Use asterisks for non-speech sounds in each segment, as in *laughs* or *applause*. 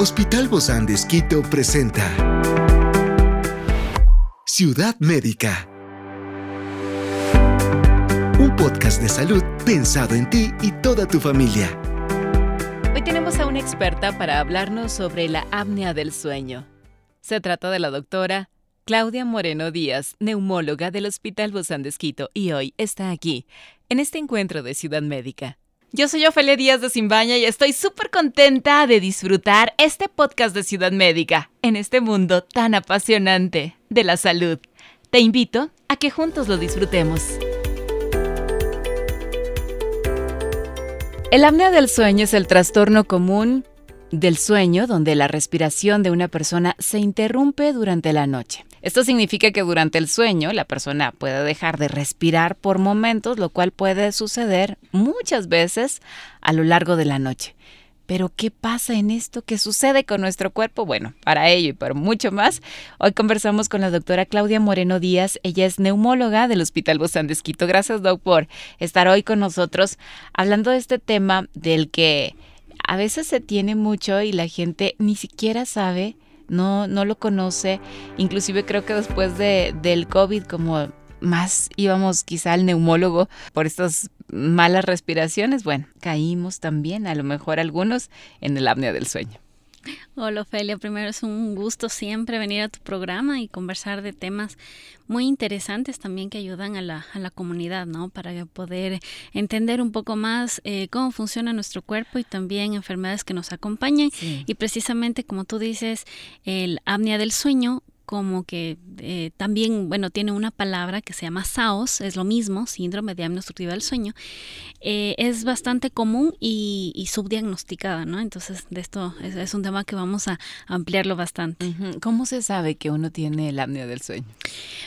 Hospital Bozán de Esquito presenta Ciudad Médica. Un podcast de salud pensado en ti y toda tu familia. Hoy tenemos a una experta para hablarnos sobre la apnea del sueño. Se trata de la doctora Claudia Moreno Díaz, neumóloga del Hospital Bozán de Esquito, y hoy está aquí, en este encuentro de Ciudad Médica. Yo soy Ofelia Díaz de Simbaña y estoy súper contenta de disfrutar este podcast de Ciudad Médica en este mundo tan apasionante de la salud. Te invito a que juntos lo disfrutemos. El apnea del sueño es el trastorno común del sueño donde la respiración de una persona se interrumpe durante la noche. Esto significa que durante el sueño la persona puede dejar de respirar por momentos, lo cual puede suceder muchas veces a lo largo de la noche. Pero ¿qué pasa en esto? ¿Qué sucede con nuestro cuerpo? Bueno, para ello y para mucho más, hoy conversamos con la doctora Claudia Moreno Díaz. Ella es neumóloga del Hospital Bozán de Esquito. Gracias, doc, por estar hoy con nosotros hablando de este tema del que a veces se tiene mucho y la gente ni siquiera sabe no, no lo conoce. Inclusive creo que después de, del COVID, como más íbamos quizá al neumólogo por estas malas respiraciones, bueno, caímos también, a lo mejor algunos, en el apnea del sueño. Hola Ofelia, primero es un gusto siempre venir a tu programa y conversar de temas muy interesantes también que ayudan a la, a la comunidad, ¿no? Para poder entender un poco más eh, cómo funciona nuestro cuerpo y también enfermedades que nos acompañan. Y precisamente como tú dices, el apnea del sueño como que eh, también, bueno, tiene una palabra que se llama SAOS, es lo mismo, síndrome de apnea obstructiva del sueño, eh, es bastante común y, subdiagnosticada, ¿no? Entonces, de esto es, un tema que vamos a ampliarlo bastante. ¿Cómo se sabe que uno tiene el apnea del sueño?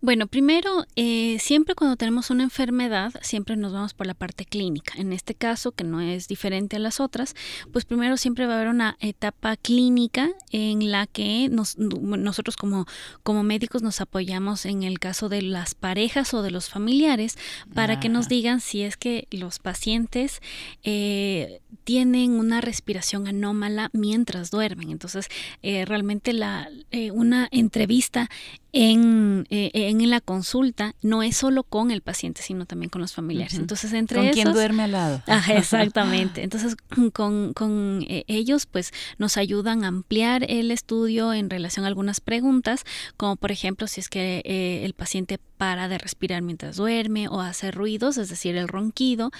Bueno, primero, eh, siempre cuando tenemos una enfermedad, siempre nos vamos por la parte clínica. En este caso, que no es diferente a las otras, pues primero siempre va a haber una etapa clínica en la que nosotros como como médicos nos apoyamos en el caso de las parejas o de los familiares para que nos digan si es que los pacientes eh, tienen una respiración anómala mientras duermen. Entonces, eh, realmente la, eh, una entrevista en, en, la consulta no es solo con el paciente, sino también con los familiares. Entonces, entre ¿Con quien duerme al lado? *laughs* exactamente. Entonces, con, con ellos, pues, nos ayudan a ampliar el estudio en relación a algunas preguntas como por ejemplo si es que eh, el paciente para de respirar mientras duerme o hace ruidos, es decir, el ronquido,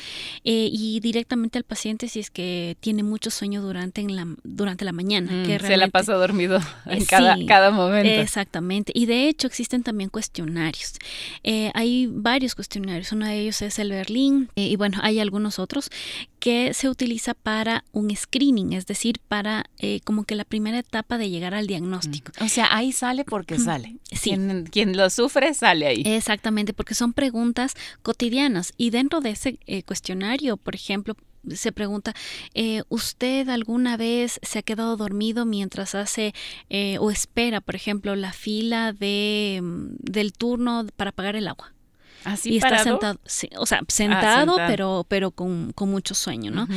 eh, y directamente al paciente si es que tiene mucho sueño durante, la, durante la mañana. Mm, se la pasa dormido *laughs* en cada, momento. Exactamente. Y de hecho existen también cuestionarios. Eh, hay varios cuestionarios. Uno de ellos es el Berlín y bueno, hay algunos otros que se utiliza para un screening, es decir, para como que la primera etapa de llegar al diagnóstico. O sea, ahí sale porque sale. Quien, lo sufre sale ahí. Exactamente, porque son preguntas cotidianas y dentro de ese eh, cuestionario, por ejemplo, se pregunta, eh, ¿usted alguna vez se ha quedado dormido mientras hace eh, o espera, por ejemplo, la fila de, mm, del turno para pagar el agua? Así y está sentado, o sea, ah, sentado, pero, pero con, con, mucho sueño, ¿no?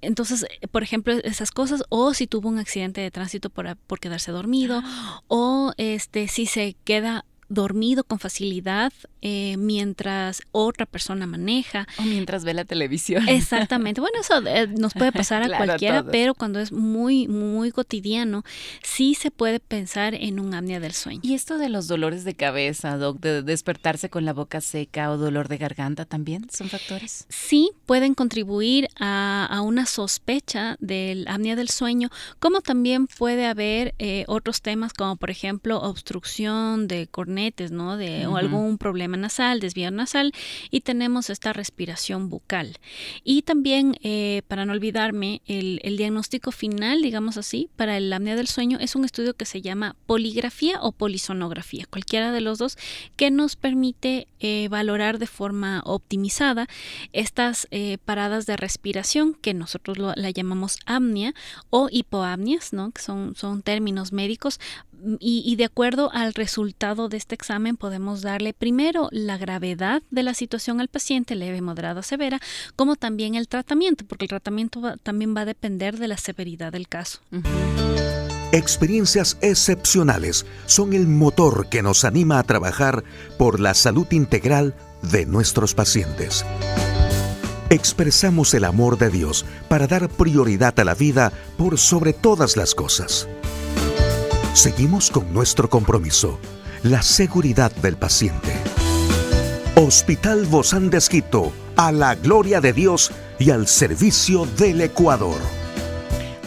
Entonces, por ejemplo, esas cosas, o si tuvo un accidente de tránsito por, por quedarse dormido, *gasps* o este, si se queda dormido con facilidad eh, mientras otra persona maneja. O mientras ve la televisión. Exactamente. Bueno, eso eh, nos puede pasar a *laughs* cualquiera, pero cuando es muy, muy cotidiano, sí se puede pensar en un apnea del sueño. ¿Y esto de los dolores de cabeza, Doc, de despertarse con la boca seca o dolor de garganta también son factores? Sí, pueden contribuir a, a una sospecha del apnea del sueño, como también puede haber eh, otros temas como por ejemplo obstrucción de cornea ¿no? De o algún problema nasal, desvío nasal, y tenemos esta respiración bucal. Y también, eh, para no olvidarme, el, diagnóstico final, digamos así, para el apnea del sueño es un estudio que se llama poligrafía o polisonografía, cualquiera de los dos, que nos permite eh, valorar de forma optimizada estas eh, paradas de respiración que nosotros la llamamos apnea o hipoapnias, ¿no? que son, son términos médicos y, de acuerdo al resultado de este examen podemos darle primero la gravedad de la situación al paciente, leve, moderada, severa, como también el tratamiento, porque el tratamiento también va a depender de la severidad del caso. Experiencias excepcionales son el motor que nos anima a trabajar por la salud integral de nuestros pacientes. Expresamos el amor de Dios para dar prioridad a la vida por sobre todas las cosas. Seguimos con nuestro compromiso, la seguridad del paciente. Hospital Bozán de Esquito, a la gloria de Dios y al servicio del Ecuador.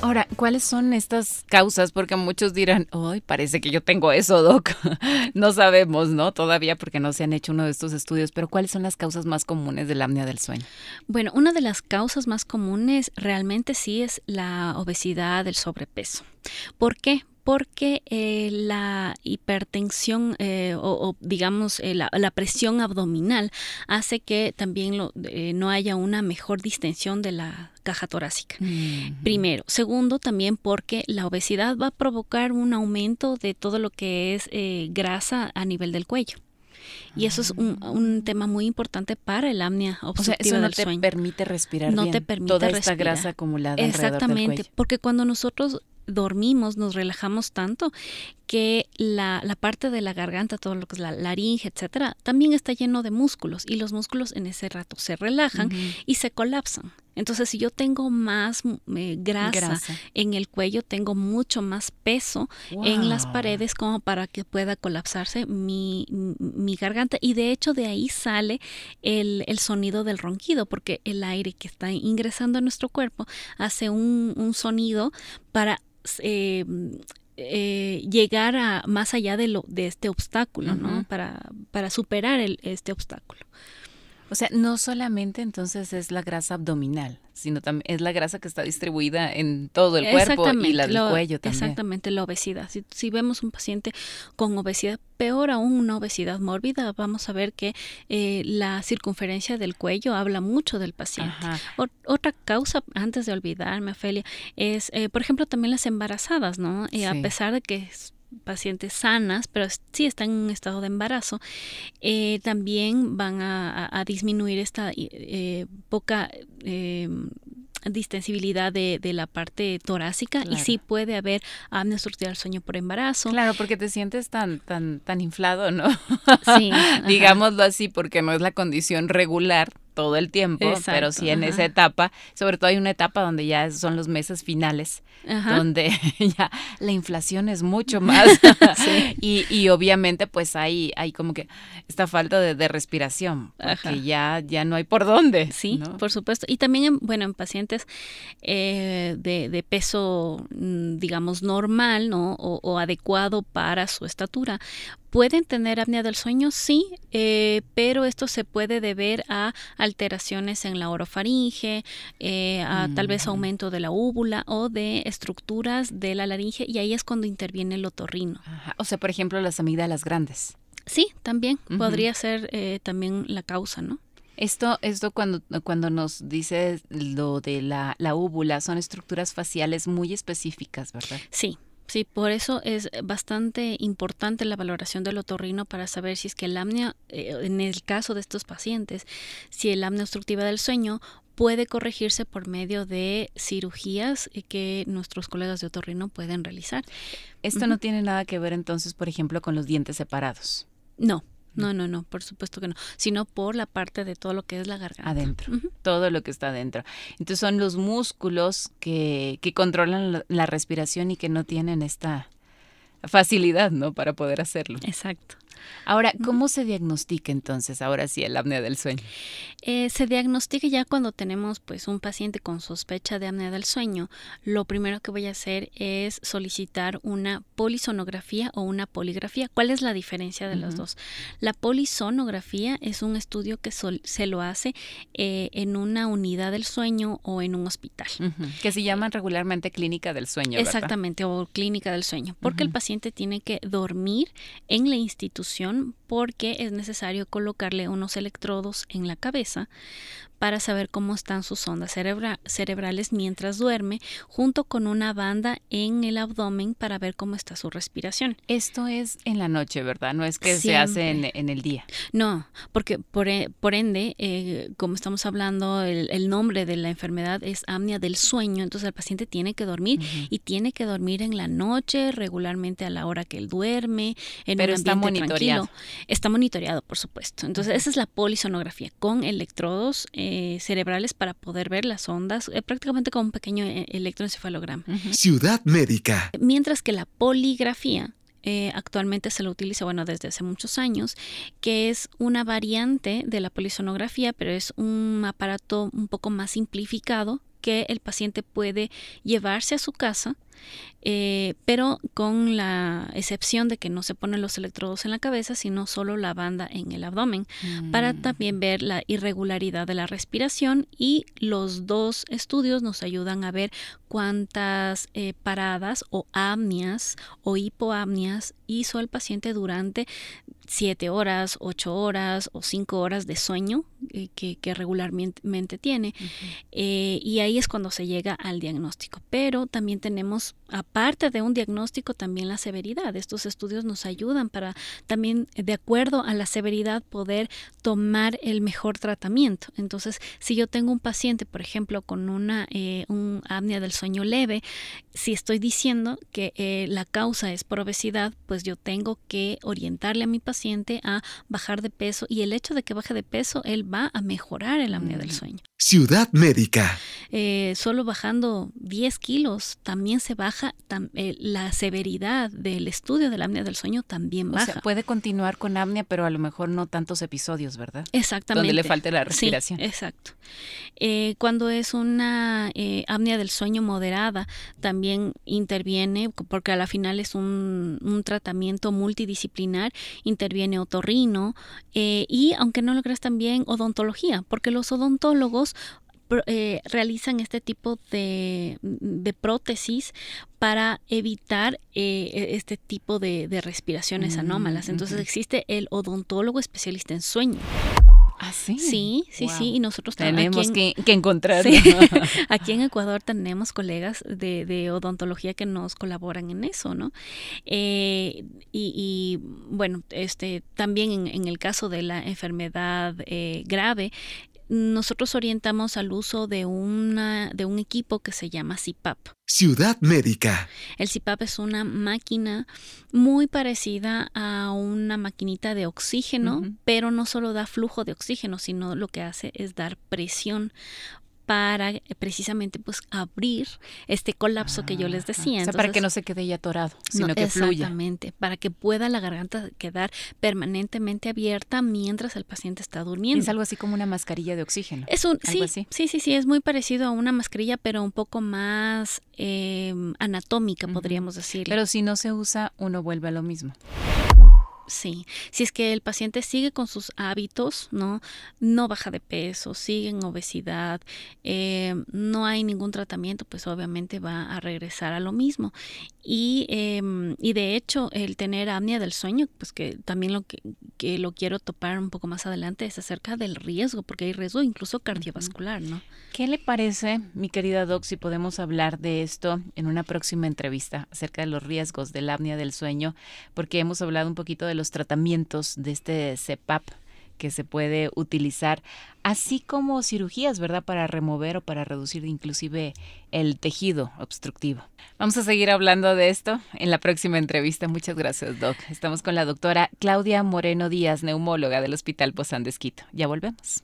Ahora, ¿cuáles son estas causas? Porque muchos dirán, hoy parece que yo tengo eso, Doc. *laughs* no sabemos, ¿no? Todavía porque no se han hecho uno de estos estudios, pero ¿cuáles son las causas más comunes de la apnea del sueño? Bueno, una de las causas más comunes realmente sí es la obesidad, el sobrepeso. ¿Por qué? Porque eh, la hipertensión eh, o, digamos eh, la, presión abdominal hace que también no haya una mejor distensión de la caja torácica. Primero. Segundo, también porque la obesidad va a provocar un aumento de todo lo que es grasa a nivel del cuello. Y eso es un, ah. tema muy importante para el apnea obstructiva o sea, no te permite respirar no te permite toda esta grasa acumulada Exactamente, del porque cuando nosotros dormimos, nos relajamos tanto que la, la, parte de la garganta, todo lo que es la laringe, etcétera, también está lleno de músculos y los músculos en ese rato se relajan y se colapsan. Entonces, si yo tengo más mm, eh, grasa, en el cuello, tengo mucho más peso en las paredes como para que pueda colapsarse mi, mi garganta. Y de hecho, de ahí sale el, el, sonido del ronquido, porque el aire que está ingresando a nuestro cuerpo hace un, un sonido para eh, eh, llegar a más allá de lo de este obstáculo, ¿no? Para, para superar el, este obstáculo. O sea, no solamente entonces es la grasa abdominal, sino también es la grasa que está distribuida en todo el cuerpo y la del cuello también. Exactamente, la obesidad. Si, vemos un paciente con obesidad, peor aún una obesidad mórbida, vamos a ver que eh, la circunferencia del cuello habla mucho del paciente. otra causa, antes de olvidarme, Ofelia, es, eh, por ejemplo, también las embarazadas, ¿no? Y a pesar de que pacientes sanas, pero sí están en un estado de embarazo, eh, también van a, disminuir esta eh, poca eh, distensibilidad de, de, la parte torácica y sí puede haber apnea obstructiva del sueño por embarazo. Claro, porque te sientes tan tan tan inflado, ¿no? Sí, *laughs* digámoslo así, porque no es la condición regular todo el tiempo, pero sí en esa etapa, sobre todo hay una etapa donde ya son los meses finales, donde *laughs* ya la inflación es mucho *laughs* más y, y, obviamente pues hay, hay como que esta falta de, respiración, porque ya, ya no hay por dónde. Sí, por supuesto. Y también, bueno, en pacientes eh, de, de, peso, mm, digamos, normal, ¿no? O, o adecuado para su estatura, ¿Pueden tener apnea del sueño? Sí, eh, pero esto se puede deber a alteraciones en la orofaringe, eh, a tal vez mm. aumento de la úvula o de estructuras de la laringe y ahí es cuando interviene el otorrino. O sea, por ejemplo, las amígdalas grandes. Sí, también podría ser eh, también la causa, ¿no? Esto, esto cuando, cuando nos dice lo de la, la úvula, son estructuras faciales muy específicas, ¿verdad? Sí, Sí, por eso es bastante importante la valoración del otorrino para saber si es que el apnea, eh, en el caso de estos pacientes, si el apnea obstructiva del sueño puede corregirse por medio de cirugías que nuestros colegas de otorrino pueden realizar. Esto no tiene nada que ver entonces, por ejemplo, con los dientes separados. No, no, no, no, por supuesto que no, sino por la parte de todo lo que es la garganta. Adentro, todo lo que está adentro. Entonces son los músculos que, que controlan la respiración y que no tienen esta facilidad, ¿no? Para poder hacerlo. Exacto. Ahora, ¿cómo se diagnostica entonces ahora sí el apnea del sueño? Eh, se diagnostica ya cuando tenemos pues un paciente con sospecha de apnea del sueño. Lo primero que voy a hacer es solicitar una polisonografía o una poligrafía. ¿Cuál es la diferencia de los dos? La polisonografía es un estudio que se lo hace eh, en una unidad del sueño o en un hospital. Que se llaman regularmente clínica del sueño. Exactamente, o clínica del sueño, porque el paciente tiene que dormir en la institución porque es necesario colocarle unos electrodos en la cabeza para saber cómo están sus ondas cerebrales mientras duerme, junto con una banda en el abdomen para ver cómo está su respiración. Esto es en la noche, ¿verdad? No es que se hace en, el día. No, porque por, e, ende, eh, como estamos hablando, el, nombre de la enfermedad es apnea del sueño, entonces el paciente tiene que dormir y tiene que dormir en la noche, regularmente a la hora que él duerme, en Pero un está monitoreado. Está monitoreado, por supuesto. Entonces, esa es la polisonografía con electrodos. Eh, cerebrales para poder ver las ondas, eh, prácticamente como un pequeño eh, electroencefalograma. Ciudad médica. Mientras que la poligrafía actualmente se lo utiliza, bueno, desde hace muchos años, que es una variante de la polisonografía, pero es un aparato un poco más simplificado que el paciente puede llevarse a su casa eh, pero con la excepción de que no se ponen los electrodos en la cabeza, sino solo la banda en el abdomen, para mm. también ver la irregularidad de la respiración y los dos estudios nos ayudan a ver cuántas eh, paradas o apnias o hipoapnias hizo el paciente durante siete horas, ocho horas o cinco horas de sueño eh, que, regularmente tiene. y ahí es cuando se llega al diagnóstico. Pero también tenemos aparte de un diagnóstico, también la severidad. Estos estudios nos ayudan para también, de acuerdo a la severidad, poder tomar el mejor tratamiento. Entonces, si yo tengo un paciente, por ejemplo, con una eh, un apnea del sueño leve, si estoy diciendo que eh, la causa es por obesidad, pues yo tengo que orientarle a mi paciente a bajar de peso y el hecho de que baje de peso, él va a mejorar el apnea del sueño. Ciudad médica. Eh, solo bajando 10 kilos también se baja eh, la severidad del estudio de la apnea del sueño también baja. O sea, puede continuar con apnea, pero a lo mejor no tantos episodios, ¿verdad? Exactamente. Donde le falte la respiración. exacto. Eh, cuando es una eh, apnea del sueño moderada, también interviene, porque a la final es un, un tratamiento multidisciplinar, interviene otorrino y, aunque no lo creas, también odontología, porque los odontólogos eh, realizan este tipo de, prótesis para evitar eh, e, este tipo de, respiraciones mm, anómalas. Entonces existe el odontólogo especialista en sueño. ¿Ah, sí? Sí, sí, sí. Y nosotros tenemos que, encontrar. *laughs* aquí en Ecuador tenemos colegas de, odontología que nos colaboran en eso, ¿no? Eh, y, bueno, este también en, el caso de la enfermedad grave, nosotros orientamos al uso de, una, de un equipo que se llama CIPAP. Ciudad Médica. El CIPAP es una máquina muy parecida a una maquinita de oxígeno, pero no solo da flujo de oxígeno, sino lo que hace es dar presión para eh, precisamente pues abrir este colapso que yo les decía. o sea, para que no se quede ya atorado, sino que fluya. Exactamente, para que pueda la garganta quedar permanentemente abierta mientras el paciente está durmiendo. Es algo así como una mascarilla de oxígeno. Es un, sí, sí, sí, sí, es muy parecido a una mascarilla, pero un poco más em, anatómica, podríamos decir. Pero si no se usa, uno vuelve a lo mismo. Sí, si es que el paciente sigue con sus hábitos, ¿no? No baja de peso, sigue en obesidad, eh, no hay ningún tratamiento, pues obviamente va a regresar a lo mismo. Y, em, y de hecho, el tener apnea del sueño, pues que también lo que, que, lo quiero topar un poco más adelante es acerca del riesgo, porque hay riesgo incluso cardiovascular, ¿no? ¿Qué le parece, mi querida Doc, si podemos hablar de esto en una próxima entrevista acerca de los riesgos del apnea del sueño? Porque hemos hablado un poquito de los tratamientos de este CEPAP que se puede utilizar, así como cirugías, ¿verdad? Para remover o para reducir inclusive el tejido obstructivo. Vamos a seguir hablando de esto en la próxima entrevista. Muchas gracias, Doc. Estamos con la doctora Claudia Moreno Díaz, neumóloga del Hospital Pozán de Esquito. Ya volvemos.